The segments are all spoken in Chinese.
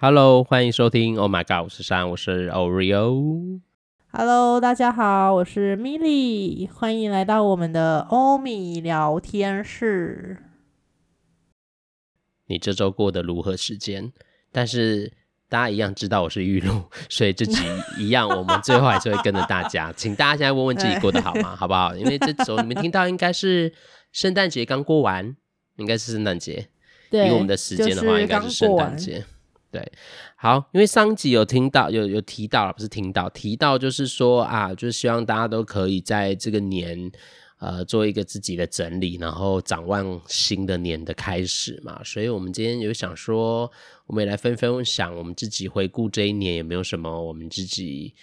Hello，欢迎收听。Oh my God，我是山，我是 Oreo。Hello，大家好，我是 Milly，欢迎来到我们的欧米聊天室。你这周过得如何？时间？但是大家一样知道我是玉露，所以这集一样，我们最后还是会跟着大家，请大家现在问问自己过得好吗？好不好？因为这周你们听到应该是圣诞节刚过完，应该是圣诞节。对，以我们的时间的话，应该是圣诞节。对，好，因为上集有听到，有有提到，不是听到，提到就是说啊，就是希望大家都可以在这个年，呃，做一个自己的整理，然后展望新的年的开始嘛。所以我们今天有想说，我们也来分分享我们自己回顾这一年有没有什么我们自己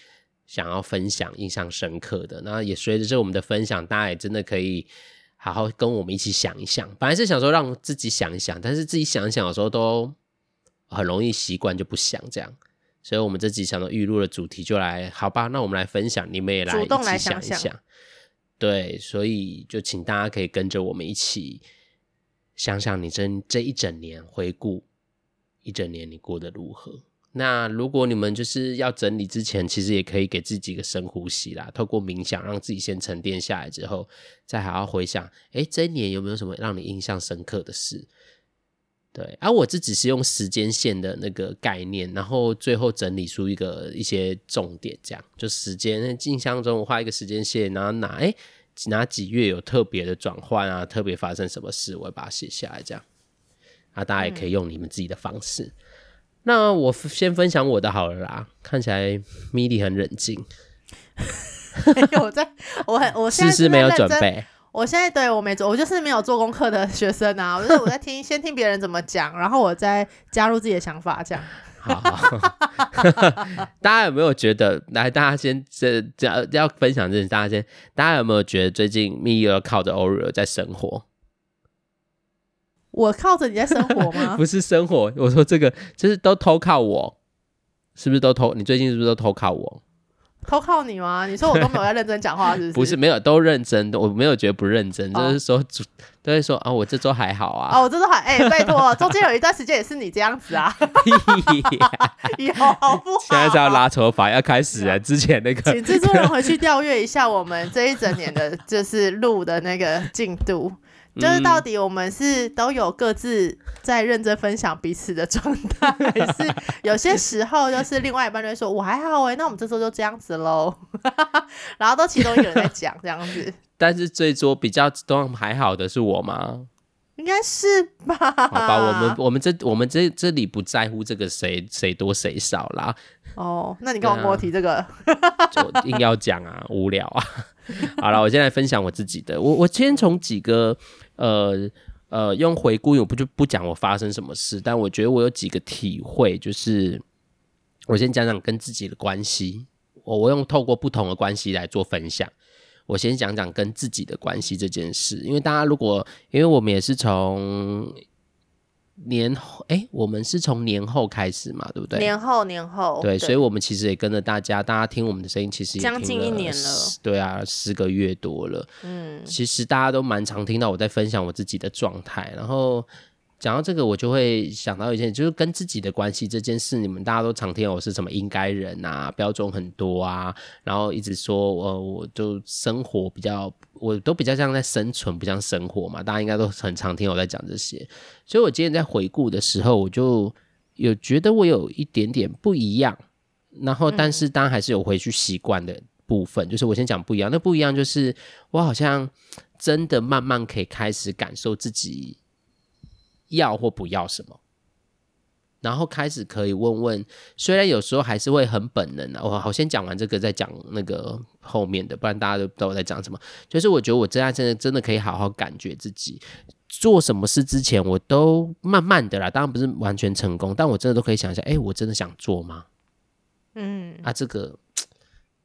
想要分享、印象深刻的。那也随着这我们的分享，大家也真的可以好好跟我们一起想一想。本来是想说让自己想一想，但是自己想一想的时候都。很容易习惯就不想这样，所以我们这集想的预录的主题就来，好吧，那我们来分享，你们也来一起想一想，想。对，所以就请大家可以跟着我们一起想想，你这这一整年回顾一整年你过得如何？那如果你们就是要整理之前，其实也可以给自己一个深呼吸啦，透过冥想让自己先沉淀下来之后，再好好回想，哎，这一年有没有什么让你印象深刻的事？对，而、啊、我自己是用时间线的那个概念，然后最后整理出一个一些重点，这样就时间印象中我画一个时间线，然后哪哎哪几月有特别的转换啊，特别发生什么事，我会把它写下来，这样啊，大家也可以用你们自己的方式。嗯、那我先分享我的好了啦，看起来 Milly 很冷静，我在我很我现在是，是没有准备。我现在对我没做，我就是没有做功课的学生啊。我就是我在听，先听别人怎么讲，然后我再加入自己的想法，这样。好，好，大家有没有觉得？来，大家先这这要分享这，大家先，大家有没有觉得最近 Milly 靠着 Oreo 在生活？我靠着你在生活吗？不是生活，我说这个就是都偷靠我，是不是都偷？你最近是不是都偷靠我？偷靠你吗？你说我都没有在认真讲话，是不是？不是，没有都认真，我没有觉得不认真，哦、就是说，都会说啊，我这周还好啊。哦，我这周还哎、欸，拜托，中间有一段时间也是你这样子啊。以后好不好？现在是要拉头发，要开始了。之前那个，请制作人回去调阅一下我们这一整年的，就是录的那个进度。就是到底我们是都有各自在认真分享彼此的状态，还是 有些时候就是另外一半就会说我还好哎、欸，那我们这周就这样子喽，然后都其中一个人在讲这样子。但是最多比较都还好的是我吗？应该是吧。好吧，我们我们这我们这这里不在乎这个谁谁多谁少啦。哦，那你跟我跟我提这个，啊、就硬要讲啊，无聊啊。好了，我先来分享我自己的。我我先从几个。呃呃，用回顾，我不就不讲我发生什么事，但我觉得我有几个体会，就是我先讲讲跟自己的关系，我我用透过不同的关系来做分享。我先讲讲跟自己的关系这件事，因为大家如果，因为我们也是从。年后，哎、欸，我们是从年后开始嘛，对不对？年后，年后，对，对，所以我们其实也跟着大家，大家听我们的声音，其实也将近一年了，对啊，十个月多了。嗯，其实大家都蛮常听到我在分享我自己的状态，然后。讲到这个，我就会想到一件，就是跟自己的关系这件事。你们大家都常听我是什么应该人啊，标准很多啊，然后一直说，呃，我就生活比较，我都比较像在生存，不像生活嘛。大家应该都很常听我在讲这些，所以我今天在回顾的时候，我就有觉得我有一点点不一样。然后，但是当然还是有回去习惯的部分，就是我先讲不一样。那不一样就是我好像真的慢慢可以开始感受自己。要或不要什么，然后开始可以问问，虽然有时候还是会很本能啊。我好先讲完这个，再讲那个后面的，不然大家都不知道我在讲什么。就是我觉得我现在真的真的可以好好感觉自己做什么事之前，我都慢慢的啦，当然不是完全成功，但我真的都可以想一下，哎，我真的想做吗？嗯，啊，这个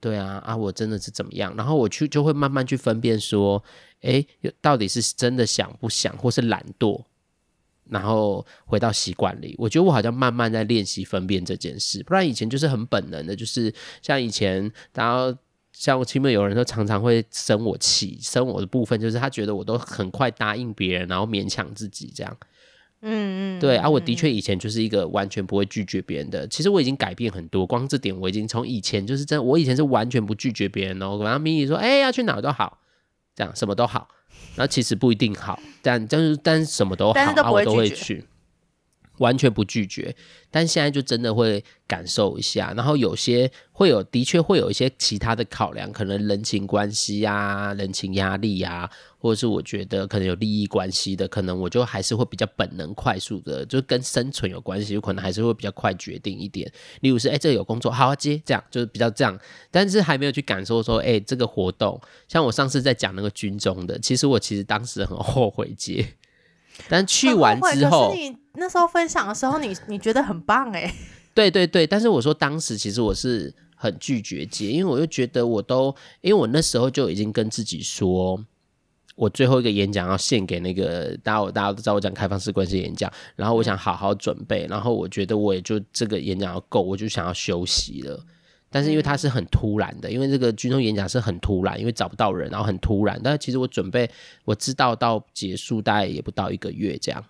对啊，啊，我真的是怎么样？然后我去就会慢慢去分辨说，哎，到底是真的想不想，或是懒惰。然后回到习惯里，我觉得我好像慢慢在练习分辨这件事，不然以前就是很本能的，就是像以前，然后像我前面有人都常常会生我气，生我的部分就是他觉得我都很快答应别人，然后勉强自己这样，嗯嗯，对啊，我的确以前就是一个完全不会拒绝别人的。其实我已经改变很多，光这点我已经从以前就是真，我以前是完全不拒绝别人哦。然后咪咪说，哎、欸，要去哪都好，这样什么都好。然后其实不一定好，但但是但是什么都好，但都啊，我都会去。完全不拒绝，但现在就真的会感受一下，然后有些会有，的确会有一些其他的考量，可能人情关系呀、啊、人情压力呀、啊，或者是我觉得可能有利益关系的，可能我就还是会比较本能、快速的，就跟生存有关系，有可能还是会比较快决定一点。例如是，哎、这个有工作，好啊，接，这样就是比较这样，但是还没有去感受说，哎、这个活动，像我上次在讲那个军中的，其实我其实当时很后悔接。但去完之后，那时候分享的时候你，你你觉得很棒 哎？对对对，但是我说当时其实我是很拒绝接，因为我就觉得我都，因为我那时候就已经跟自己说，我最后一个演讲要献给那个大家，大家都知道我讲开放式关系演讲，然后我想好好准备，然后我觉得我也就这个演讲要够，我就想要休息了。但是因为他是很突然的，因为这个军中演讲是很突然，因为找不到人，然后很突然。但是其实我准备，我知道到结束大概也不到一个月这样。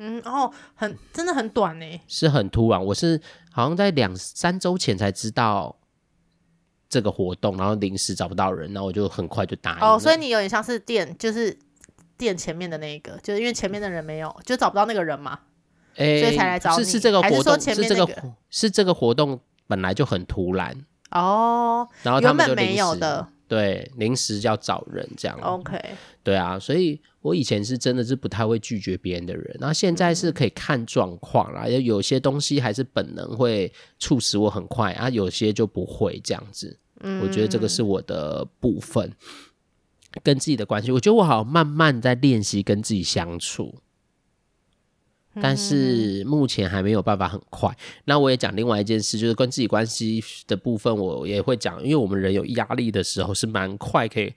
嗯，哦，很真的很短呢，是很突然。我是好像在两三周前才知道这个活动，然后临时找不到人，然后我就很快就答应。哦，所以你有点像是店，就是店前面的那个，就是因为前面的人没有，就找不到那个人嘛，欸、所以才来找你。是是这个活动，是前面那个？是这个是这个活动。本来就很突然哦，然后他们就，原本没有的，对，临时要找人这样。OK，对啊，所以我以前是真的是不太会拒绝别人的人，然后现在是可以看状况啦，有、嗯、有些东西还是本能会促使我很快啊，有些就不会这样子。嗯，我觉得这个是我的部分跟自己的关系，我觉得我好像慢慢在练习跟自己相处。但是目前还没有办法很快。那我也讲另外一件事，就是跟自己关系的部分，我也会讲，因为我们人有压力的时候是蛮快可以。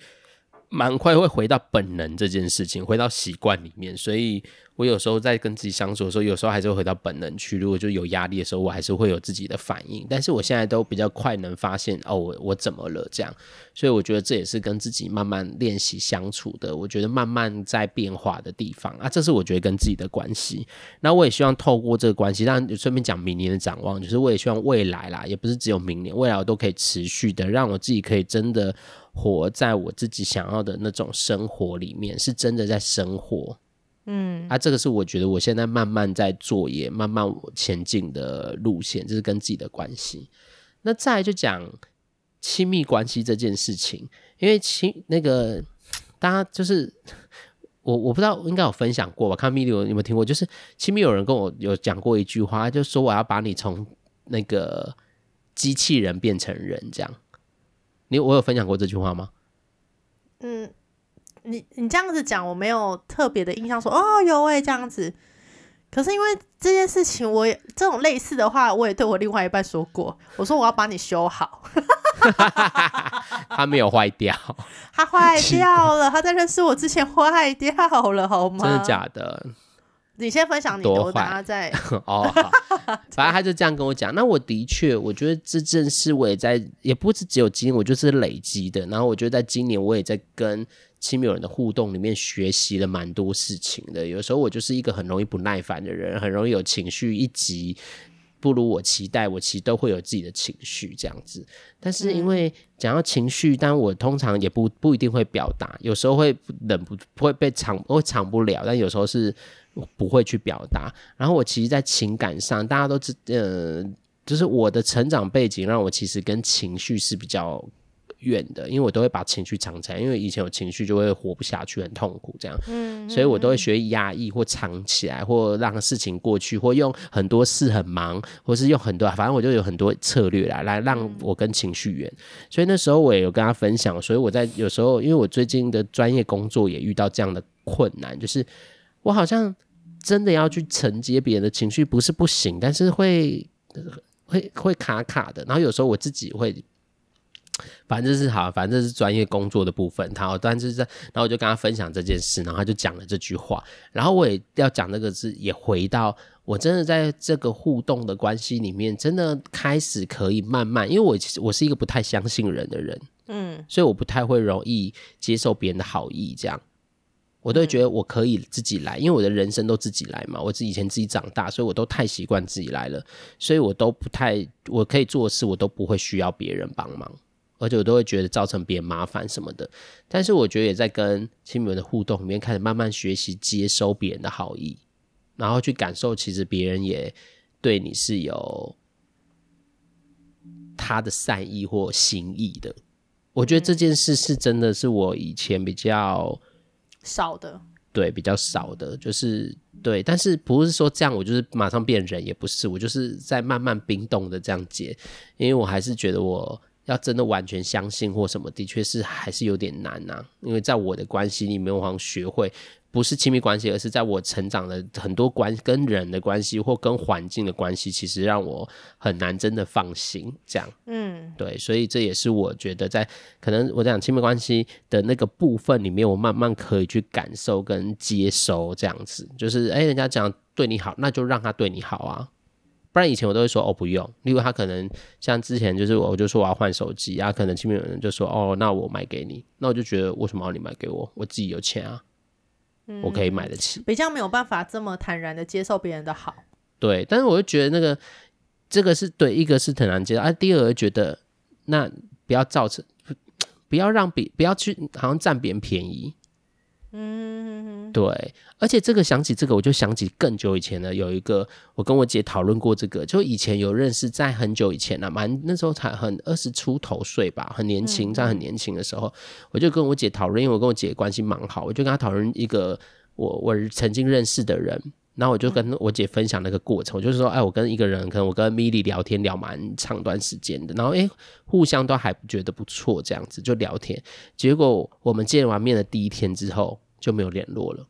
蛮快会回到本能这件事情，回到习惯里面，所以我有时候在跟自己相处的时候，有时候还是会回到本能去。如果就有压力的时候，我还是会有自己的反应。但是我现在都比较快能发现哦，我我怎么了这样。所以我觉得这也是跟自己慢慢练习相处的。我觉得慢慢在变化的地方啊，这是我觉得跟自己的关系。那我也希望透过这个关系，让顺便讲明年的展望，就是我也希望未来啦，也不是只有明年，未来我都可以持续的让我自己可以真的。活在我自己想要的那种生活里面，是真的在生活，嗯，啊，这个是我觉得我现在慢慢在做，也慢慢我前进的路线，这是跟自己的关系。那再来就讲亲密关系这件事情，因为亲那个大家就是我我不知道应该有分享过吧？看米莉有有没有听过？就是亲密有人跟我有讲过一句话，就说我要把你从那个机器人变成人，这样。你我有分享过这句话吗？嗯，你你这样子讲，我没有特别的印象说。说哦，有哎，这样子。可是因为这件事情，我也这种类似的话，我也对我另外一半说过。我说我要把你修好。他没有坏掉，他坏掉了。他在认识我之前坏掉了，好吗？真的假的？你先分享你的，我等下再 哦。反正他就这样跟我讲。那我的确，我觉得这件事我也在，也不是只有今年，我就是累积的。然后我觉得在今年，我也在跟亲密友人的互动里面学习了蛮多事情的。有时候我就是一个很容易不耐烦的人，很容易有情绪一急不如我期待，我其实都会有自己的情绪这样子。但是因为讲到情绪，但我通常也不不一定会表达，有时候会忍不不会被藏，会藏不了。但有时候是。我不会去表达，然后我其实，在情感上，大家都知，呃，就是我的成长背景让我其实跟情绪是比较远的，因为我都会把情绪藏起来，因为以前有情绪就会活不下去，很痛苦这样，嗯，所以我都会学压抑或藏起来，或让事情过去，或用很多事很忙，或是用很多，反正我就有很多策略来来让我跟情绪远。所以那时候我也有跟他分享，所以我在有时候，因为我最近的专业工作也遇到这样的困难，就是。我好像真的要去承接别人的情绪，不是不行，但是会会会卡卡的。然后有时候我自己会，反正是好，反正是专业工作的部分。好，但是在，然后我就跟他分享这件事，然后他就讲了这句话。然后我也要讲那个字，也回到我真的在这个互动的关系里面，真的开始可以慢慢，因为我其实我是一个不太相信人的人，嗯，所以我不太会容易接受别人的好意，这样。我都会觉得我可以自己来，因为我的人生都自己来嘛。我自己以前自己长大，所以我都太习惯自己来了，所以我都不太我可以做的事，我都不会需要别人帮忙，而且我都会觉得造成别人麻烦什么的。但是我觉得也在跟亲密的互动里面，开始慢慢学习接收别人的好意，然后去感受其实别人也对你是有他的善意或心意的。我觉得这件事是真的是我以前比较。少的，对，比较少的，就是对，但是不是说这样我就是马上变人，也不是，我就是在慢慢冰冻的这样解，因为我还是觉得我要真的完全相信或什么，的确是还是有点难呐，因为在我的关系里面，我好像学会。不是亲密关系，而是在我成长的很多关跟人的关系或跟环境的关系，其实让我很难真的放心。这样，嗯，对，所以这也是我觉得在可能我讲亲密关系的那个部分里面，我慢慢可以去感受跟接收这样子。就是，哎、欸，人家讲对你好，那就让他对你好啊，不然以前我都会说哦不用。例如他可能像之前就是我就说我要换手机啊，可能亲密有人就说哦那我买给你，那我就觉得为什么要你买给我？我自己有钱啊。我可以买得起，比较没有办法这么坦然的接受别人的好。对，但是我就觉得那个这个是对，一个是坦然接受，啊，第二个觉得那不要造成，不要让别不要去好像占别人便宜。嗯，对，而且这个想起这个，我就想起更久以前的有一个，我跟我姐讨论过这个，就以前有认识，在很久以前了，蛮那时候才很二十出头岁吧，很年轻，在很年轻的时候，我就跟我姐讨论，因为我跟我姐关系蛮好，我就跟她讨论一个我我曾经认识的人，然后我就跟我姐分享那个过程，我就是说，哎，我跟一个人，可能我跟米莉聊天聊蛮长段时间的，然后哎，互相都还觉得不错，这样子就聊天，结果我们见完面的第一天之后。就没有联络了，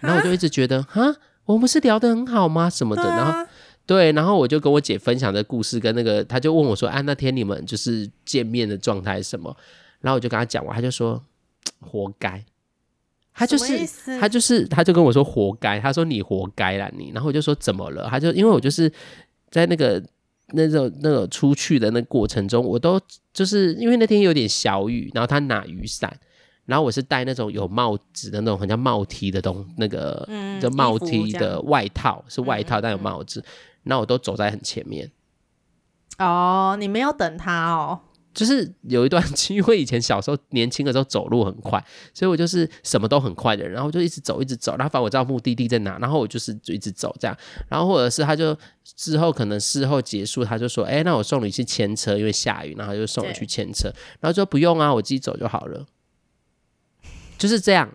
然后我就一直觉得，哈，我们不是聊得很好吗？什么的，然后对，然后我就跟我姐分享这故事，跟那个，她就问我说，啊，那天你们就是见面的状态是什么？然后我就跟她讲完，他就说，活该，他就是，他就是，他就跟我说活该，他说你活该啦你，然后我就说怎么了？他就因为我就是在那个那种那个出去的那过程中，我都就是因为那天有点小雨，然后他拿雨伞。然后我是戴那种有帽子的那种，很像帽 T 的东，那个就帽 T 的外套，是外套但有帽子。然后我都走在很前面。哦，你没有等他哦？就是有一段，因为以前小时候年轻的时候走路很快，所以我就是什么都很快的人，然后就一直走，一直走。然后反正我知道目的地在哪，然后我就是就一直走这样。然后或者是他就之后可能事后结束，他就说：“哎，那我送你去牵车，因为下雨。”然后他就送我去牵车，然后说：“不用啊，我自己走就好了。”就是这样，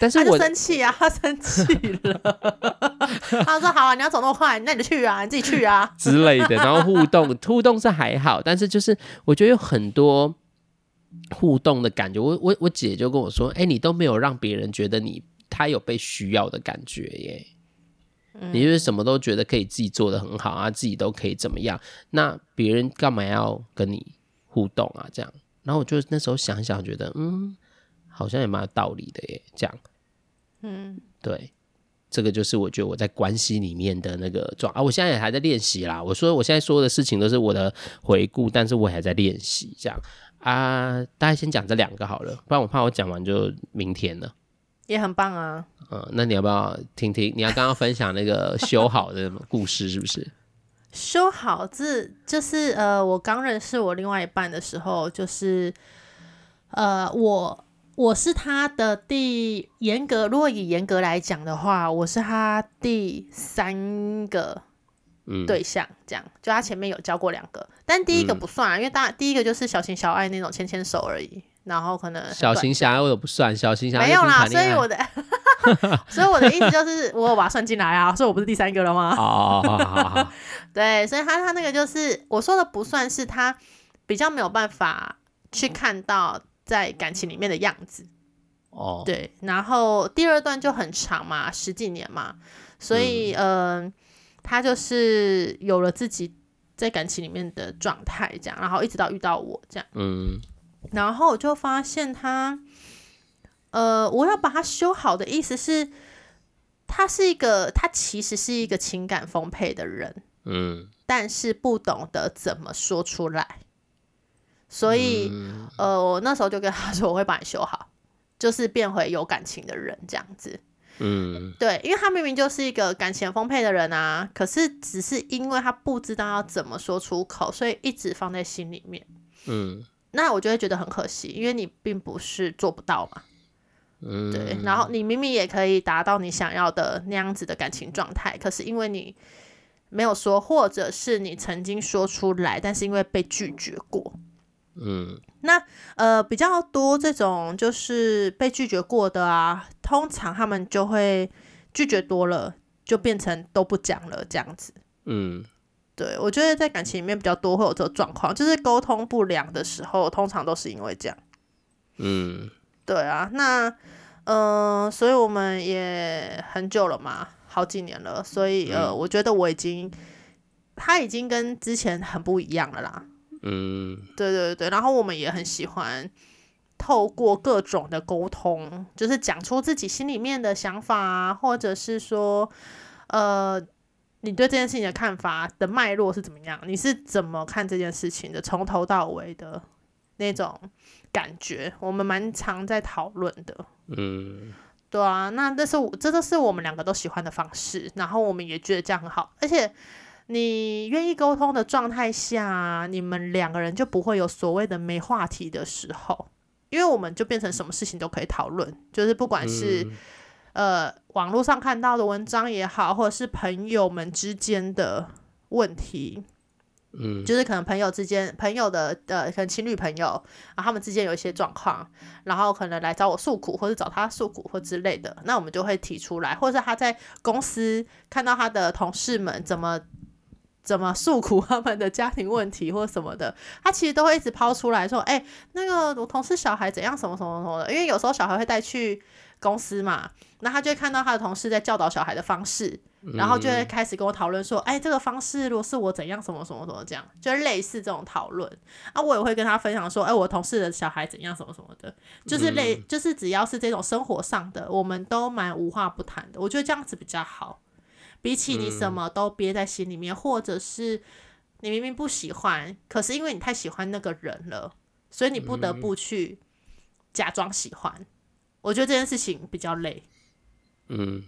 但是我生气啊，他生气了。他说：“好啊，你要走那么快，那你就去啊，你自己去啊之类的。”然后互动 互动是还好，但是就是我觉得有很多互动的感觉。我我我姐就跟我说：“哎、欸，你都没有让别人觉得你他有被需要的感觉耶，嗯、你就是什么都觉得可以自己做的很好啊，自己都可以怎么样？那别人干嘛要跟你互动啊？这样。”然后我就那时候想一想，觉得嗯。好像也蛮有道理的耶，这样，嗯，对，这个就是我觉得我在关系里面的那个状啊，我现在也还在练习啦。我说我现在说的事情都是我的回顾，但是我还在练习，这样啊。大家先讲这两个好了，不然我怕我讲完就明天了。也很棒啊，嗯，那你要不要听听？你要刚刚分享那个修好的故事是不是？修好字就是呃，我刚认识我另外一半的时候，就是呃我。我是他的第严格，如果以严格来讲的话，我是他第三个对象，这样、嗯、就他前面有交过两个，但第一个不算啊，嗯、因为大第一个就是小情小爱那种牵牵手而已，然后可能小情小爱我都不算，小情小爱没有啦，所以我的 所以我的意思就是我有把它算进来啊，所以我不是第三个了吗？好好好好，对，所以他他那个就是我说的不算是他比较没有办法去看到。在感情里面的样子，哦，对，然后第二段就很长嘛，十几年嘛，所以嗯、呃，他就是有了自己在感情里面的状态，这样，然后一直到遇到我这样，嗯，然后我就发现他，呃，我要把他修好的意思是，他是一个，他其实是一个情感丰沛的人，嗯，但是不懂得怎么说出来。所以，嗯、呃，我那时候就跟他说，我会把你修好。就是变回有感情的人这样子。嗯，对，因为他明明就是一个感情丰沛的人啊，可是只是因为他不知道要怎么说出口，所以一直放在心里面。嗯，那我就会觉得很可惜，因为你并不是做不到嘛。嗯，对，然后你明明也可以达到你想要的那样子的感情状态，可是因为你没有说，或者是你曾经说出来，但是因为被拒绝过。嗯，那呃比较多这种就是被拒绝过的啊，通常他们就会拒绝多了，就变成都不讲了这样子。嗯，对，我觉得在感情里面比较多会有这个状况，就是沟通不良的时候，通常都是因为这样。嗯，对啊，那嗯、呃，所以我们也很久了嘛，好几年了，所以呃，我觉得我已经他已经跟之前很不一样了啦。嗯，对对对，然后我们也很喜欢透过各种的沟通，就是讲出自己心里面的想法啊，或者是说，呃，你对这件事情的看法的脉络是怎么样？你是怎么看这件事情的？从头到尾的那种感觉，我们蛮常在讨论的。嗯，对啊，那这是我这都是我们两个都喜欢的方式，然后我们也觉得这样很好，而且。你愿意沟通的状态下，你们两个人就不会有所谓的没话题的时候，因为我们就变成什么事情都可以讨论，就是不管是、嗯、呃网络上看到的文章也好，或者是朋友们之间的问题，嗯，就是可能朋友之间朋友的呃可能情侣朋友，然后他们之间有一些状况，然后可能来找我诉苦，或者找他诉苦或之类的，那我们就会提出来，或者是他在公司看到他的同事们怎么。怎么诉苦他们的家庭问题或什么的，他其实都会一直抛出来说：“哎、欸，那个我同事小孩怎样，什么什么什么的。”因为有时候小孩会带去公司嘛，那他就会看到他的同事在教导小孩的方式，然后就会开始跟我讨论说：“哎、欸，这个方式如果是我怎样，什么什么什么这样，就是类似这种讨论。”啊，我也会跟他分享说：“哎、欸，我同事的小孩怎样，什么什么的，就是类，就是只要是这种生活上的，我们都蛮无话不谈的。我觉得这样子比较好。”比起你什么都憋在心里面，嗯，或者是你明明不喜欢，可是因为你太喜欢那个人了，所以你不得不去假装喜欢。嗯，我觉得这件事情比较累。嗯，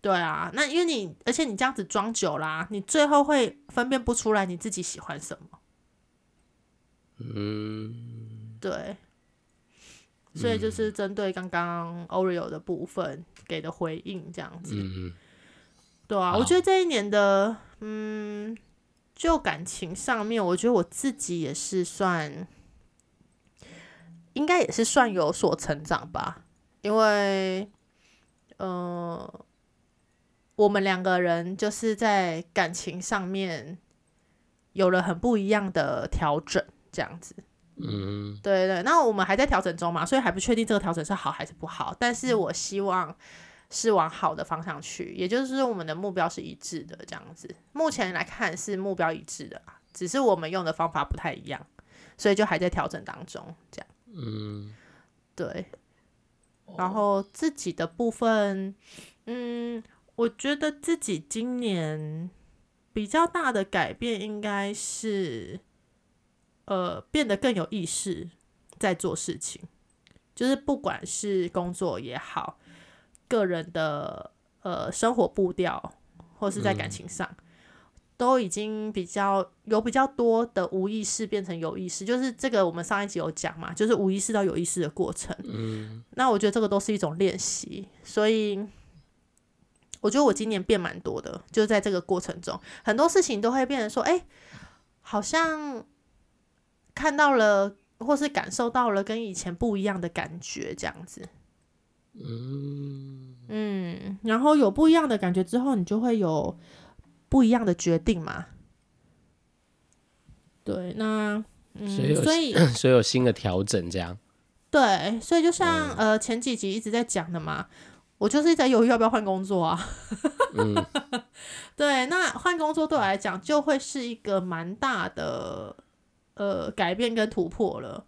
对啊，那因为你，而且你这样子装久啦，你最后会分辨不出来你自己喜欢什么。嗯，对。所以就是针对刚刚 Oreo 的部分给的回应，这样子。嗯对啊，我觉得这一年的，嗯，就感情上面，我觉得我自己也是算，应该也是算有所成长吧。因为，呃，我们两个人就是在感情上面有了很不一样的调整，这样子。嗯，对对，那我们还在调整中嘛，所以还不确定这个调整是好还是不好。但是我希望。是往好的方向去，也就是我们的目标是一致的，这样子。目前来看是目标一致的，只是我们用的方法不太一样，所以就还在调整当中，这样。嗯，对。然后自己的部分，嗯，我觉得自己今年比较大的改变应该是，呃，变得更有意识在做事情，就是不管是工作也好。个人的呃生活步调，或是在感情上，嗯，都已经比较有比较多的无意识变成有意识，就是这个我们上一集有讲嘛，就是无意识到有意识的过程。嗯，那我觉得这个都是一种练习，所以我觉得我今年变蛮多的，就在这个过程中，很多事情都会变成说，哎，好像看到了或是感受到了跟以前不一样的感觉，这样子。嗯嗯，然后有不一样的感觉之后，你就会有不一样的决定嘛。对，那嗯，所以所以，有新的调整，这样。对，所以就像、嗯、呃前几集一直在讲的嘛，我就是在犹豫要不要换工作啊。嗯、对，那换工作对我来讲就会是一个蛮大的呃改变跟突破了。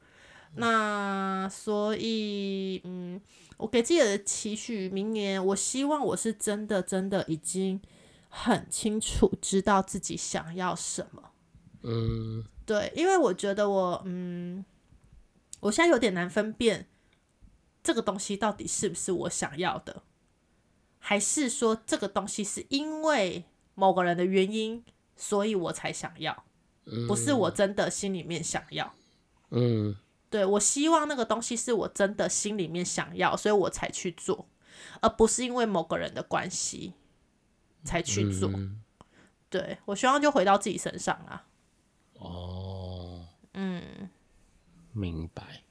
那所以嗯。我给自己的期许，明年我希望我是真的真的已经很清楚知道自己想要什么。嗯，对，因为我觉得我嗯，我现在有点难分辨这个东西到底是不是我想要的，还是说这个东西是因为某个人的原因，所以我才想要，不是我真的心里面想要。嗯，对，我希望那个东西是我真的心里面想要，所以我才去做，而不是因为某个人的关系才去做。嗯、对，我希望就回到自己身上啊。哦，嗯，明白。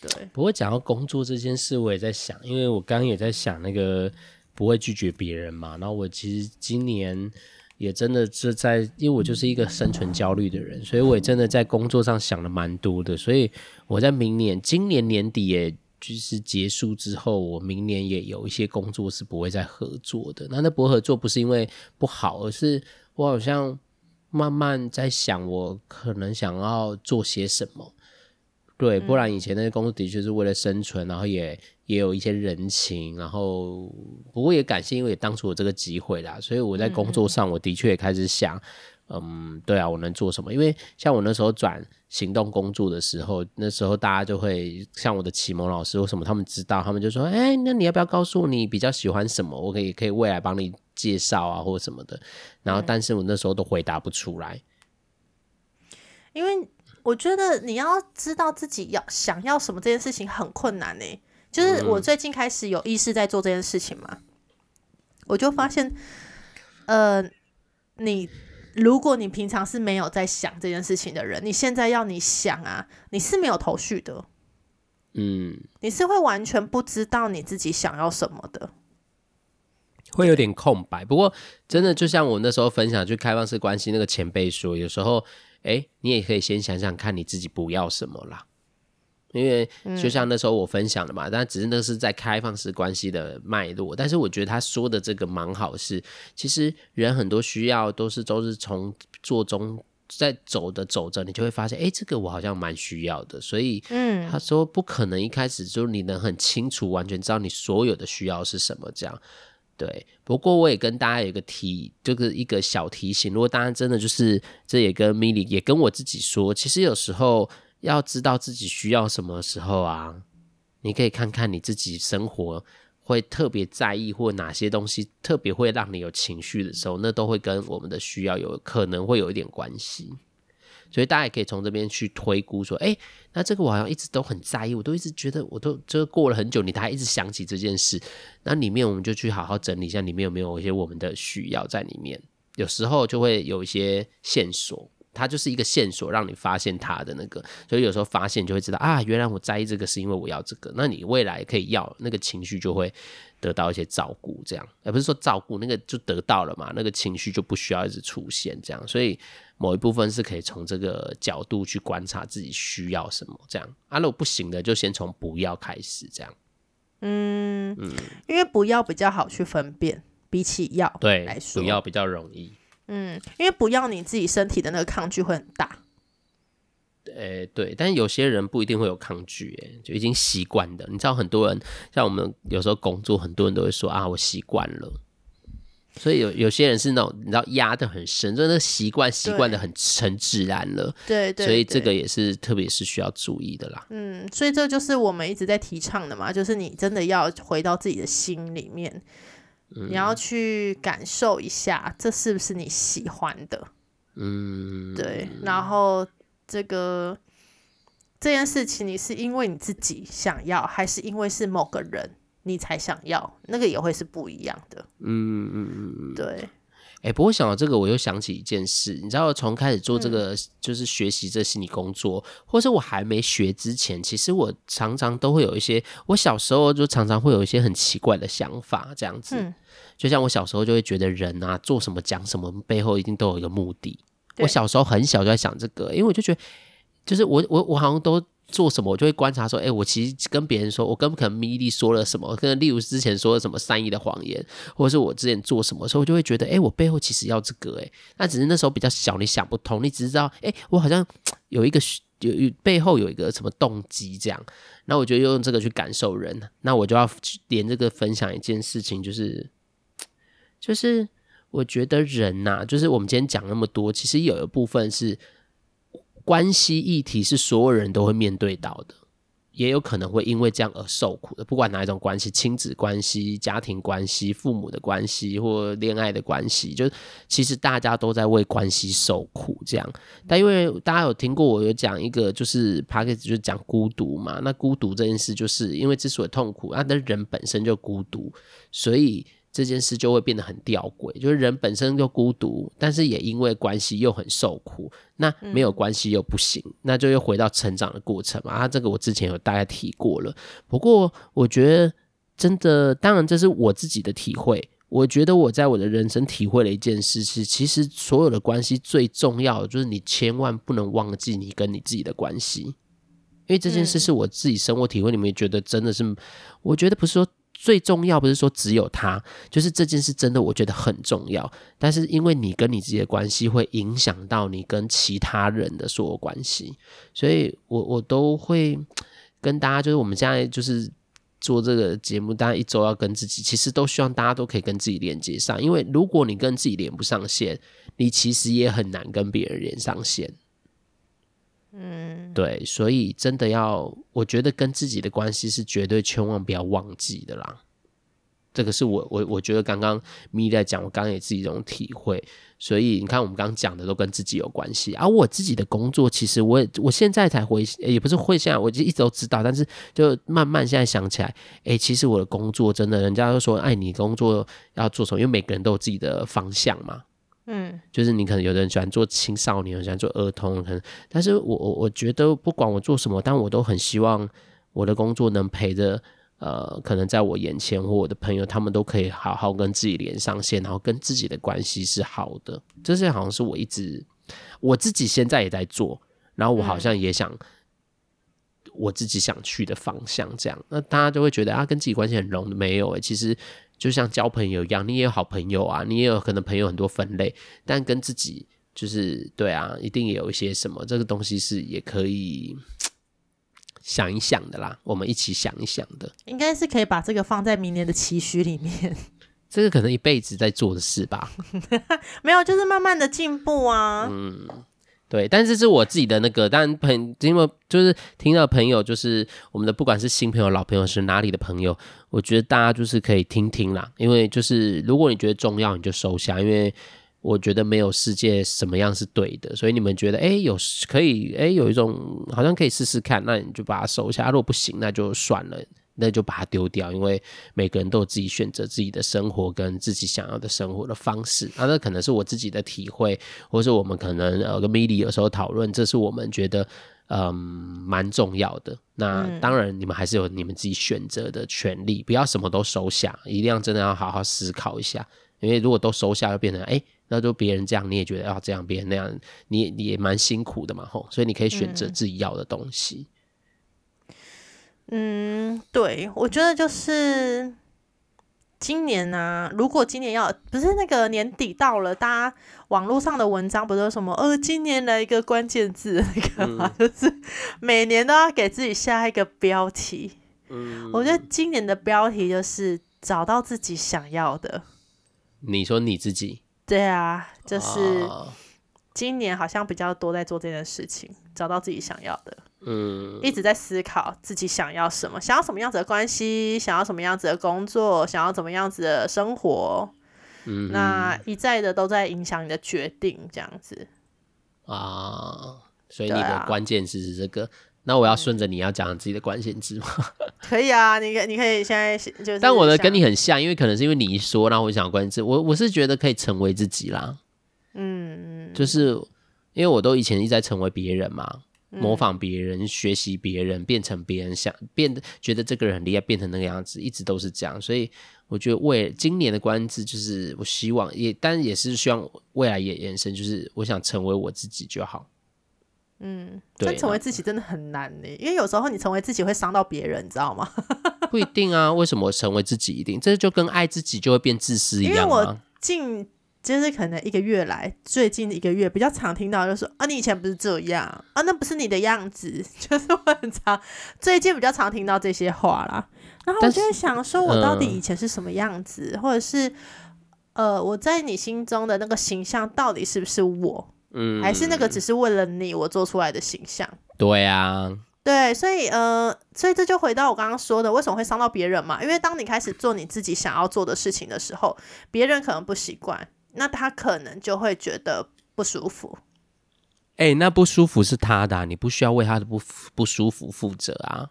对，不过讲到工作这件事，我也在想，因为我刚刚也在想那个不会拒绝别人嘛。然后我其实今年也真的是在，因为我就是一个生存焦虑的人，所以我也真的在工作上想了蛮多的。所以我在明年、今年年底，也就是结束之后，我明年也有一些工作是不会再合作的。那那不合作不是因为不好，而是我好像慢慢在想，我可能想要做些什么。对，不然以前那些工作的确是为了生存，然后也也有一些人情，然后不过也感谢，因为当初有这个机会啦，所以我在工作上我的确也开始想，嗯，嗯，对啊，我能做什么？因为像我那时候转行动工作的时候，那时候大家就会像我的启蒙老师或什么，他们知道，他们就说，哎，那你要不要告诉你比较喜欢什么？我可以可以未来帮你介绍啊，或者什么的。然后，但是我那时候都回答不出来，因为。我觉得你要知道自己要想要什么这件事情很困难呢、欸。就是我最近开始有意识在做这件事情嘛，嗯、我就发现，呃，你如果你平常是没有在想这件事情的人，你现在要你想啊，你是没有头绪的，嗯，你是会完全不知道你自己想要什么的，会有点空白。不过真的就像我那时候分享去开放式关系那个前辈说，有时候。哎，你也可以先想想看你自己不要什么啦，因为就像那时候我分享的嘛，嗯、但只是那是在开放式关系的脉络。但是我觉得他说的这个蛮好是，是其实人很多需要都是都是从做中在走的走着，你就会发现，哎，这个我好像蛮需要的。所以，嗯，他说不可能一开始就你能很清楚完全知道你所有的需要是什么这样。对，不过我也跟大家有一个提，就是一个小提醒。如果大家真的就是，这也跟 Milly 也跟我自己说，其实有时候要知道自己需要什么时候啊，你可以看看你自己生活会特别在意或哪些东西特别会让你有情绪的时候，那都会跟我们的需要有可能会有一点关系。所以大家也可以从这边去推估说，哎，那这个我好像一直都很在意，我都一直觉得，我都这过了很久，你还一直想起这件事，那里面我们就去好好整理一下，里面有没有一些我们的需要在里面？有时候就会有一些线索，它就是一个线索，让你发现它的那个。所以有时候发现就会知道啊，原来我在意这个是因为我要这个，那你未来可以要那个情绪就会得到一些照顾，这样，而不是说照顾那个就得到了嘛，那个情绪就不需要一直出现这样，所以。某一部分是可以从这个角度去观察自己需要什么，这样啊，如果不行的，就先从不要开始，这样。嗯嗯，因为不要比较好去分辨，比起要对来说，不要比较容易。嗯，因为不要你自己身体的那个抗拒会很大。诶、欸，对，但是有些人不一定会有抗拒，诶，就已经习惯的。你知道，很多人像我们有时候工作，很多人都会说啊，我习惯了。所以有有些人是那种你知道压的很深，真的习惯习惯的很成自然了。对对，所以这个也是特别是需要注意的啦。嗯，所以这就是我们一直在提倡的嘛，就是你真的要回到自己的心里面，嗯、你要去感受一下，这是不是你喜欢的？嗯，对。然后这个这件事情，你是因为你自己想要，还是因为是某个人？你才想要那个也会是不一样的，嗯嗯嗯嗯，对。哎、欸，不过想到这个，我又想起一件事，你知道，从开始做这个、嗯、就是学习这心理工作，或者我还没学之前，其实我常常都会有一些，我小时候就常常会有一些很奇怪的想法，这样子。嗯、就像我小时候就会觉得人啊，做什么讲什么背后一定都有一个目的。我小时候很小就在想这个，因为我就觉得，就是我我我好像都。做什么，我就会观察说，哎、欸，我其实跟别人说，我跟可能米莉说了什么，可能例如之前说了什么善意的谎言，或者是我之前做什么时候，我就会觉得，哎、欸，我背后其实要这个、欸，哎，那只是那时候比较小，你想不通，你只知道，哎、欸，我好像 有一个有有背后有一个什么动机这样，那我就用这个去感受人，那我就要连这个分享一件事情，就是 就是我觉得人呐、就是我们今天讲那么多，其实有一部分是。关系议题是所有人都会面对到的，也有可能会因为这样而受苦的，不管哪一种关系，亲子关系、家庭关系、父母的关系或恋爱的关系，就是其实大家都在为关系受苦。这样，但因为大家有听过我有讲一个，就是 Podcast 就是讲孤独嘛，那孤独这件事，就是因为之所以痛苦，那的人本身就孤独，所以。这件事就会变得很吊诡，就是人本身就孤独，但是也因为关系又很受苦。那没有关系又不行，嗯、那就又回到成长的过程嘛。啊，这个我之前有大概提过了。不过我觉得真的，当然这是我自己的体会。我觉得我在我的人生体会了一件事是，其实所有的关系最重要的就是你千万不能忘记你跟你自己的关系，因为这件事是我自己生活体会里面觉得真的是，我觉得不是说。最重要不是说只有他，就是这件事真的我觉得很重要。但是因为你跟你自己的关系会影响到你跟其他人的所有关系，所以我我都会跟大家，就是我们现在就是做这个节目，大家一周要跟自己，其实都希望大家都可以跟自己连接上。因为如果你跟自己连不上线，你其实也很难跟别人连上线。嗯，对，所以真的要，我觉得跟自己的关系是绝对千万不要忘记的啦。这个是我我我觉得刚刚咪在讲，我刚刚也是一种体会。所以你看，我们刚刚讲的都跟自己有关系。而、我自己的工作，其实我也我现在才回，也不是会现在，我就一直都知道，但是就慢慢现在想起来，哎、其实我的工作真的，人家都说，哎，你工作要做什么？因为每个人都有自己的方向嘛。嗯，就是你可能有的人喜欢做青少年，有人喜欢做儿童，可能，但是我我我觉得不管我做什么，但我都很希望我的工作能陪着，呃，可能在我眼前或我的朋友，他们都可以好好跟自己连上线，然后跟自己的关系是好的。这些好像是我一直我自己现在也在做，然后我好像也想我自己想去的方向这样。那大家就会觉得啊，跟自己关系很融的，没有诶，其实。就像交朋友一样，你也有好朋友啊，你也有可能朋友很多分类，但跟自己就是对啊，一定也有一些什么，这个东西是也可以 想一想的啦，我们一起想一想的，应该是可以把这个放在明年的期许里面，这个可能一辈子在做的事吧，没有，就是慢慢的进步啊，嗯。对，但是是我自己的那个，但朋因为就是听到朋友，就是我们的不管是新朋友、老朋友，是哪里的朋友，我觉得大家就是可以听听啦。因为就是如果你觉得重要，你就收下。因为我觉得没有世界什么样是对的，所以你们觉得哎有可以哎有一种好像可以试试看，那你就把它收下。如果不行，那就算了。那就把它丢掉，因为每个人都有自己选择自己的生活跟自己想要的生活的方式。那那可能是我自己的体会，或是我们可能呃跟米莉有时候讨论，这是我们觉得嗯蛮重要的。那当然，你们还是有你们自己选择的权利，不要什么都收下，一定要真的要好好思考一下。因为如果都收下，就变成哎，那就别人这样你也觉得要这样，别人那样你你也蛮辛苦的嘛吼。所以你可以选择自己要的东西。嗯，对，我觉得就是今年呢、啊，如果今年要不是那个年底到了，大家网络上的文章不是说什么呃，今年的一个关键字那个嘛，嗯、就是每年都要给自己下一个标题。嗯，我觉得今年的标题就是找到自己想要的。你说你自己？对啊，就是今年好像比较多在做这件事情，找到自己想要的。嗯，一直在思考自己想要什么，想要什么样子的关系，想要什么样子的工作，想要怎么样子的生活。嗯，那一再的都在影响你的决定，这样子啊。所以你的关键词是这个，啊、那我要顺着你要讲自己的关键字吗？可以啊，你可你可以现在就是。但我的跟你很像，因为可能是因为你一说，然后我想关键字，我我是觉得可以成为自己啦。嗯，就是因为我都以前一直在成为别人嘛。模仿别人，学习别人，变成别人想变得，觉得这个人很厉害，变成那个样子，一直都是这样。所以我觉得为今年的关键就是，我希望也，但也是希望未来也延伸，就是我想成为我自己就好。嗯，但成为自己真的很难呢，因为有时候你成为自己会伤到别人，你知道吗？不一定啊，为什么成为自己一定？这就跟爱自己就会变自私一样吗？因为我进。就是可能一个月来，最近一个月比较常听到，就是说啊，你以前不是这样啊，那不是你的样子，就是我很常最近比较常听到这些话啦。然后我就在想，说我到底以前是什么样子，或者是呃，我在你心中的那个形象到底是不是我？嗯，还是那个只是为了你我做出来的形象？对啊，对，所以呃，所以这就回到我刚刚说的，为什么会伤到别人嘛？因为当你开始做你自己想要做的事情的时候，别人可能不习惯，那他可能就会觉得不舒服。哎、欸，那不舒服是他的、啊，你不需要为他的不不舒服负责啊。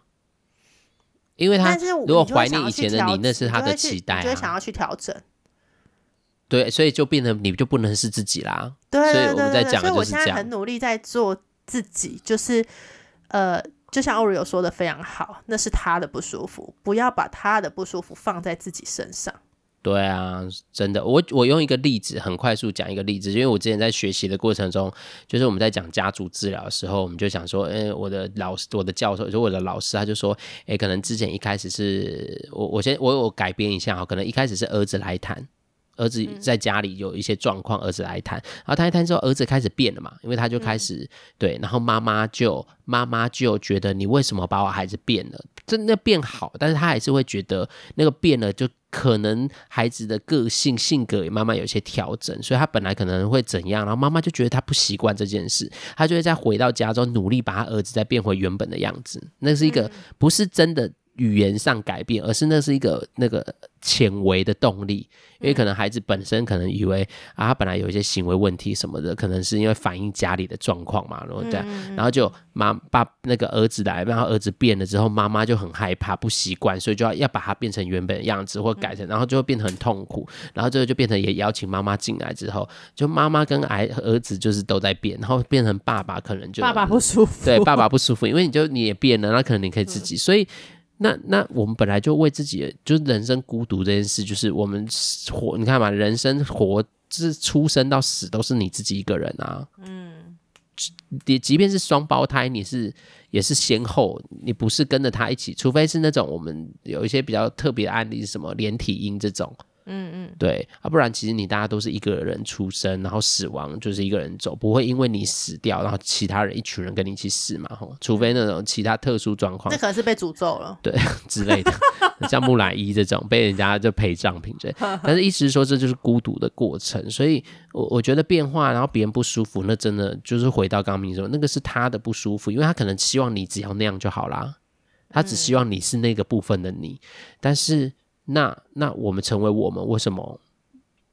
因为他如果怀念以前的你，那是他的期待、啊，就会想要去调整。对，所以就变成你就不能是自己啦。对，对，对，对，所以我们在讲的就是这样。所以我现在很努力在做自己，就是呃，就像 Oreo 说的非常好，那是他的不舒服，不要把他的不舒服放在自己身上。对啊，真的，我我用一个例子，很快速讲一个例子，因为我之前在学习的过程中，就是我们在讲家族治疗的时候，我们就想说，哎，我的老师，我的教授，就我的老师，他就说，哎，可能之前一开始是我，我先我我改编一下哈，可能一开始是儿子来谈。儿子在家里有一些状况，儿子来谈，然后谈一谈之后，儿子开始变了嘛，因为他就开始、嗯、对，然后妈妈就妈妈就觉得你为什么把我孩子变了？真的变好，但是他还是会觉得那个变了，就可能孩子的个性性格也慢慢有些调整，所以他本来可能会怎样，然后妈妈就觉得他不习惯这件事，他就会再回到家中努力把他儿子再变回原本的样子，那是一个不是真的。语言上改变，而是那是一个那个潜微的动力，因为可能孩子本身可能以为啊，他本来有一些行为问题什么的，可能是因为反映家里的状况嘛，然后对，然后就妈爸那个儿子来，然后儿子变了之后，妈妈就很害怕，不习惯，所以就要要把他变成原本的样子或改成，然后就会变得很痛苦，然后最后就变成也邀请妈妈进来之后，就妈妈跟儿儿子就是都在变，然后变成爸爸可能就爸爸不舒服，对，爸爸不舒服，因为你就你也变了，那可能你可以自己，所以。那那我们本来就为自己，就是人生孤独这件事，就是我们活，你看嘛，人生活自出生到死都是你自己一个人啊。嗯，即即便是双胞胎，你是也是先后，你不是跟着他一起，除非是那种我们有一些比较特别的案例，什么连体婴这种。嗯嗯，对啊，不然其实你大家都是一个人出生，然后死亡就是一个人走，不会因为你死掉，然后其他人一群人跟你一起死嘛，吼，除非那种其他特殊状况，那可能是被诅咒了，对 之类的，像木乃伊这种被人家就陪葬品这，但是意思是说这就是孤独的过程，所以我我觉得变化，然后别人不舒服，那真的就是回到刚明说，那个是他的不舒服，因为他可能希望你只要那样就好啦，他只希望你是那个部分的你，但是。那那我们成为我们为什么？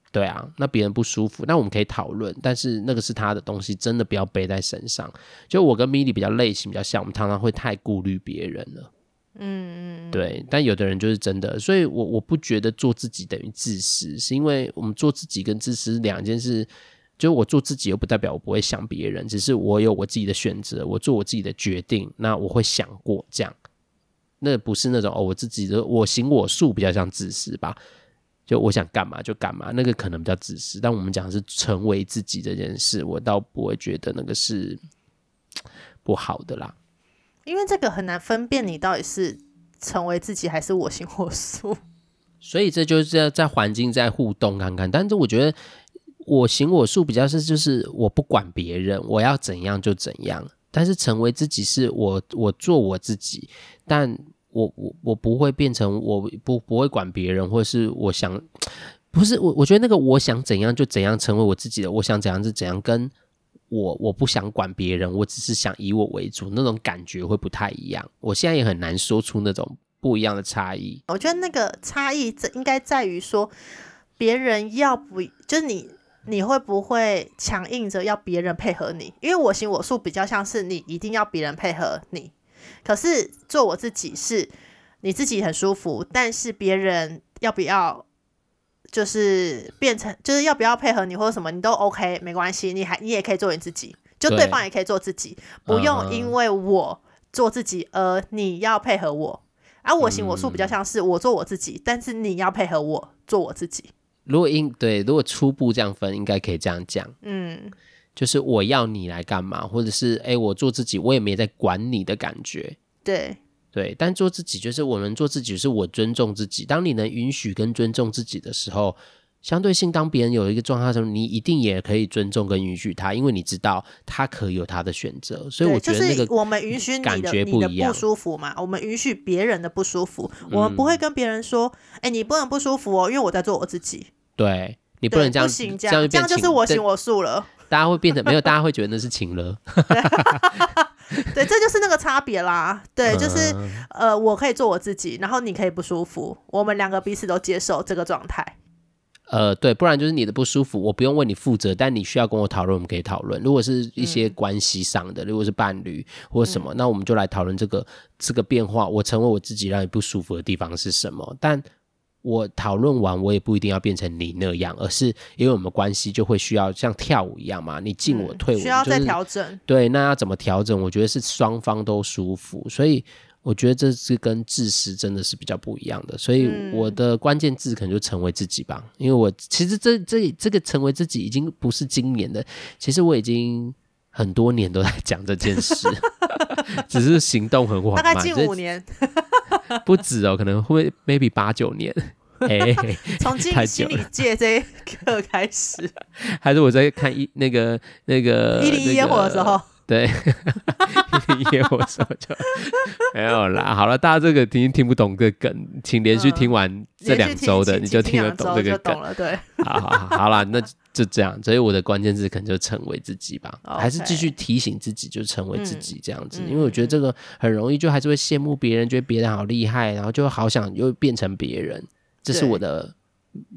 对啊，那别人不舒服，那我们可以讨论，但是那个是他的东西，真的不要背在身上。就我跟米莉比较类型比较像，我们常常会太顾虑别人了。嗯嗯，对。但有的人就是真的，所以我我不觉得做自己等于自私，是因为我们做自己跟自私两件事。就我做自己又不代表我不会想别人，只是我有我自己的选择，我做我自己的决定，那我会想过这样。那不是那种哦，我自己的我行我素比较像自私吧？就我想干嘛就干嘛，那个可能比较自私。但我们讲的是成为自己这件事，我倒不会觉得那个是不好的啦。因为这个很难分辨你到底是成为自己还是我行我素。所以这就是要在环境在互动看看。但是我觉得我行我素比较是就是我不管别人，我要怎样就怎样。但是成为自己是我我做我自己。但我我我不会变成我不不会管别人，或是我想不是我我觉得那个我想怎样就怎样成为我自己的，我想怎样就怎样，跟我我不想管别人，我只是想以我为主，那种感觉会不太一样。我现在也很难说出那种不一样的差异。我觉得那个差异在应该在于说，别人要不就是你你会不会强硬着要别人配合你？因为我行我素比较像是你一定要别人配合你。可是做我自己是你自己很舒服，但是别人要不要就是变成就是要不要配合你或者什么你都 OK 没关系，你还你也可以做你自己，就对方也可以做自己，不用因为我做自己而你要配合我。而、啊、我行我素比较像是我做我自己，嗯、但是你要配合我做我自己。如果应对如果初步这样分，应该可以这样讲。嗯。就是我要你来干嘛，或者是哎、欸，我做自己，我也没在管你的感觉。对对，但做自己就是我们做自己，是我尊重自己。当你能允许跟尊重自己的时候，相对性，当别人有一个状态的时候，你一定也可以尊重跟允许他，因为你知道他可以有他的选择。所以我觉得那个我们允许感觉不一样，你的不舒服嘛，我们允许别人的不舒服，我们不会跟别人说，哎、你不能不舒服哦，因为我在做我自己。对，你不能这样，不行这样，这样，这样就是我行我素了。大家会变成没有，大家会觉得那是情了。对，这就是那个差别啦。对，就是、嗯、呃，我可以做我自己，然后你可以不舒服，我们两个彼此都接受这个状态。呃，对，不然就是你的不舒服，我不用为你负责，但你需要跟我讨论，我们可以讨论。如果是一些关系上的，嗯、如果是伴侣或什么，嗯、那我们就来讨论这个这个变化。我成为我自己让你不舒服的地方是什么？但我讨论完，我也不一定要变成你那样，而是因为我们关系就会需要像跳舞一样嘛，你进我退我，嗯、需要再调整、就是。对，那要怎么调整？我觉得是双方都舒服，所以。我觉得这是跟自私真的是比较不一样的，所以我的关键字可能就成为自己吧。嗯、因为我其实这这这个成为自己已经不是今年的，其实我已经很多年都在讲这件事，只是行动很缓慢。大概近五年，不止哦，可能会 maybe 八九年。哎，从进心理界这一刻开始，还是我在看一那个那个一零一烟火的时候。对，因为我说就没有啦。好了，大家这个听听不懂这个梗，请连续听完这两周的，你就听得懂这个梗了。对，好好好，好了，那就这样。所以我的关键字可能就成为自己吧.还是继续提醒自己，就成为自己这样子。嗯、因为我觉得这个很容易，就还是会羡慕别人，觉得别人好厉害，然后就好想又变成别人，这是我的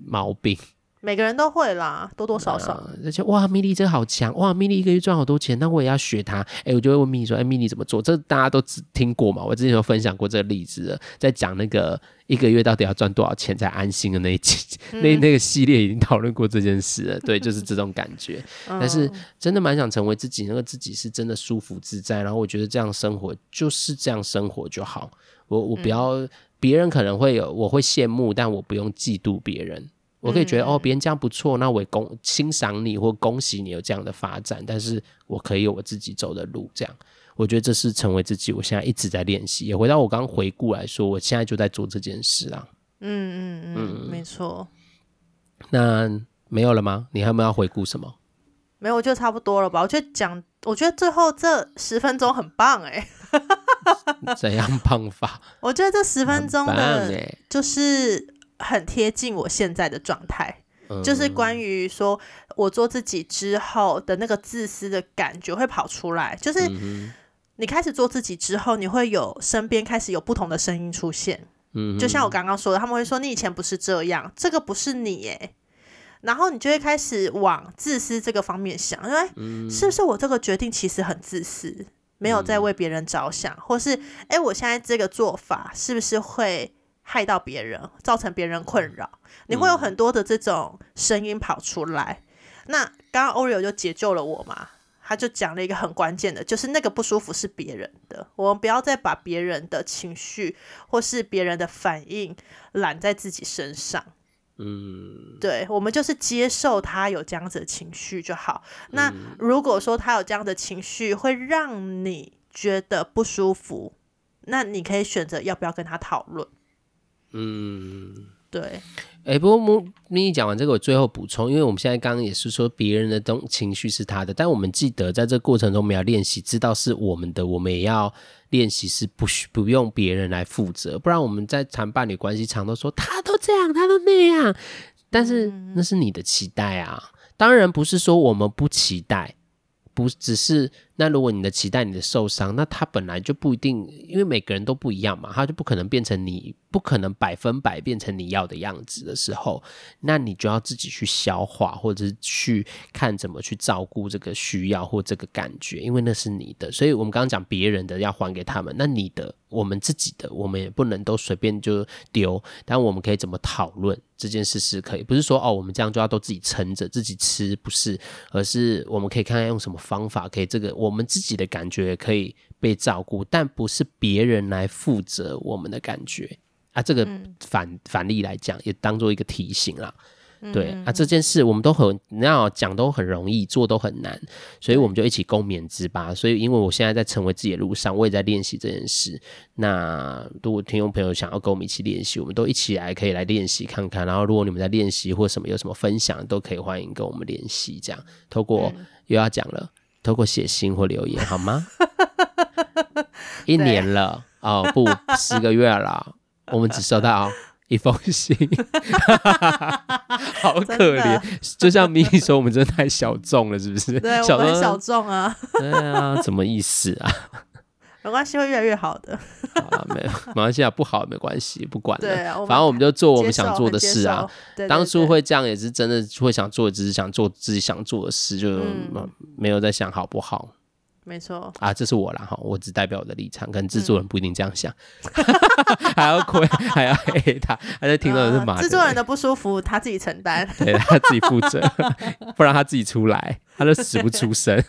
毛病。每个人都会啦，多多少少。而且、啊、哇，米莉这个好强哇，米莉一个月赚好多钱，那我也要学他。哎、欸，我就会问米莉说：“哎、欸，米莉怎么做？”这大家都只听过嘛？我之前有分享过这个例子了，在讲那个一个月到底要赚多少钱才安心的那一集，嗯、那那个系列已经讨论过这件事了。对，就是这种感觉。但是真的蛮想成为自己，那个自己是真的舒服自在。然后我觉得这样生活就是这样生活就好。我我不要别、嗯、人可能会有，我会羡慕，但我不用嫉妒别人。我可以觉得、嗯、哦，别人这样不错，那我也恭欣赏你或恭喜你有这样的发展，但是我可以有我自己走的路，这样我觉得这是成为自己。我现在一直在练习，也回到我刚刚回顾来说，我现在就在做这件事啊。嗯嗯嗯，嗯没错。那没有了吗？你还有没有要回顾什么？没有，我觉得差不多了吧。我觉得讲，我觉得最后这十分钟很棒哎。怎样棒法？我觉得这十分钟的，就是。很贴近我现在的状态，嗯、就是关于说我做自己之后的那个自私的感觉会跑出来。就是你开始做自己之后，你会有身边开始有不同的声音出现。嗯，就像我刚刚说的，他们会说你以前不是这样，这个不是你耶。然后你就会开始往自私这个方面想，因为、嗯、是不是我这个决定其实很自私，没有在为别人着想，嗯、或是哎，我现在这个做法是不是会害到别人，造成别人困扰，你会有很多的这种声音跑出来。嗯、那刚刚 Oreo 就解救了我嘛，他就讲了一个很关键的，就是那个不舒服是别人的，我们不要再把别人的情绪或是别人的反应揽在自己身上。嗯，对，我们就是接受他有这样子的情绪就好。那如果说他有这样的情绪会让你觉得不舒服，那你可以选择要不要跟他讨论。嗯，对。哎、欸，不过咪咪讲完这个，我最后补充，因为我们现在刚刚也是说别人的东情绪是他的，但我们记得在这过程中，我们要练习知道是我们的，我们也要练习是不需不用别人来负责，不然我们在谈伴侣关系，常都说他都这样，他都那样，但是那是你的期待啊，当然不是说我们不期待，不只是。那如果你的期待，你的受伤，那他本来就不一定，因为每个人都不一样嘛，他就不可能变成你，不可能百分百变成你要的样子的时候，那你就要自己去消化，或者是去看怎么去照顾这个需要或这个感觉，因为那是你的。所以我们刚刚讲别人的要还给他们，那你的，我们自己的，我们也不能都随便就丢，但我们可以怎么讨论这件事是可以，不是说哦，我们这样就要都自己撑着自己吃，不是，而是我们可以看看用什么方法可以这个我。我们自己的感觉可以被照顾，但不是别人来负责我们的感觉啊。这个反、嗯、反例来讲，也当做一个提醒啦。对、嗯、啊，这件事我们都很，你要讲都很容易，做都很难，所以我们就一起共勉之吧。所以，因为我现在在成为自己的路上，我也在练习这件事。那如果听众朋友想要跟我们一起练习，我们都一起来可以来练习看看。然后，如果你们在练习或什么有什么分享，都可以欢迎跟我们联系。这样，透过、嗯、又要讲了。透过写信或留言好吗？一年了哦，不，十个月了，我们只收到一封信，好可怜，就像咪咪说，我们真的太小众了，是不是？对，我们小众啊。对啊，什么意思啊？没关系，会越来越好的。没有，马来西亚不好没关系，不管了。对啊，反正我们就做我们想做的事啊。对对对，当初会这样也是真的会想做，只是想做自己想做的事，就没有在想好不好。没错啊，这是我啦哈，我只代表我的立场，可能制作人不一定这样想，嗯、还要亏，还要黑他，还在听到的是马、呃。制作人的不舒服他自己承担，对他自己负责，不然他自己出来，他就死不出声。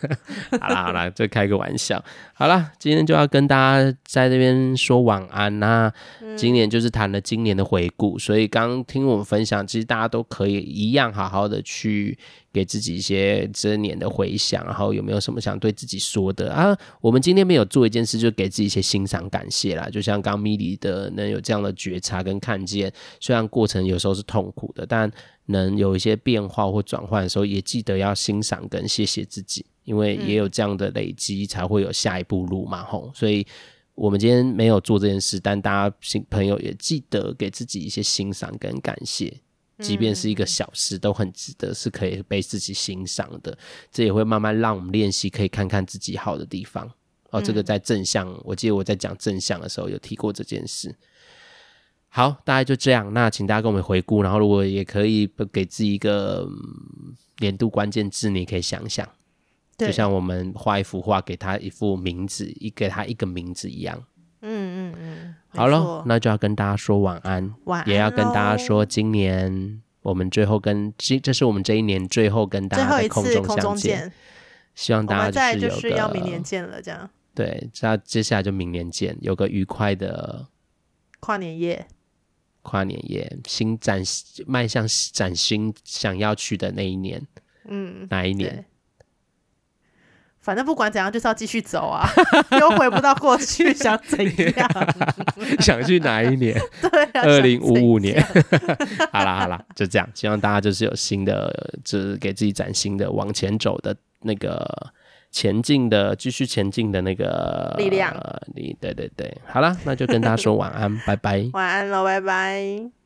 好啦好啦，就开个玩笑。好啦，今天就要跟大家在这边说晚安啦、啊。今年就是谈了今年的回顾，所以刚听我们分享，其实大家都可以一样好好的去。给自己一些这年的回想，然后有没有什么想对自己说的啊？我们今天没有做一件事，就给自己一些欣赏、感谢啦。就像刚米莉的能有这样的觉察跟看见，虽然过程有时候是痛苦的，但能有一些变化或转换的时候，也记得要欣赏跟谢谢自己，因为也有这样的累积，才会有下一步路嘛。吼，所以我们今天没有做这件事，但大家新朋友也记得给自己一些欣赏跟感谢。即便是一个小事，都很值得，是可以被自己欣赏的。这也会慢慢让我们练习，可以看看自己好的地方。哦，这个在正向，我记得我在讲正向的时候有提过这件事。好，大概就这样。那请大家跟我们回顾，然后如果也可以给自己一个年度关键字，你可以想想，就像我们画一幅画，给他一幅名字，一给他一个名字一样。嗯嗯嗯，好了，那就要跟大家说晚安，晚安，也要跟大家说，今年我们最后跟这，这是我们这一年最后跟大家在空中相见，希望大家就是有个就是要明年见了，这样。对，那接下来就明年见，有个愉快的跨年夜，跨年夜，新崭迈向崭新想要去的那一年，嗯，哪一年？反正不管怎样，就是要继续走啊，又回不到过去，想怎样？想去哪一年？对、啊，二零五五年。好啦好啦，就这样。希望大家就是有新的，就是给自己崭新的往前走的那个前进的，继续前进的那个力量。你、呃、对对对，好了，那就跟大家说晚安，拜拜。晚安喽，拜拜。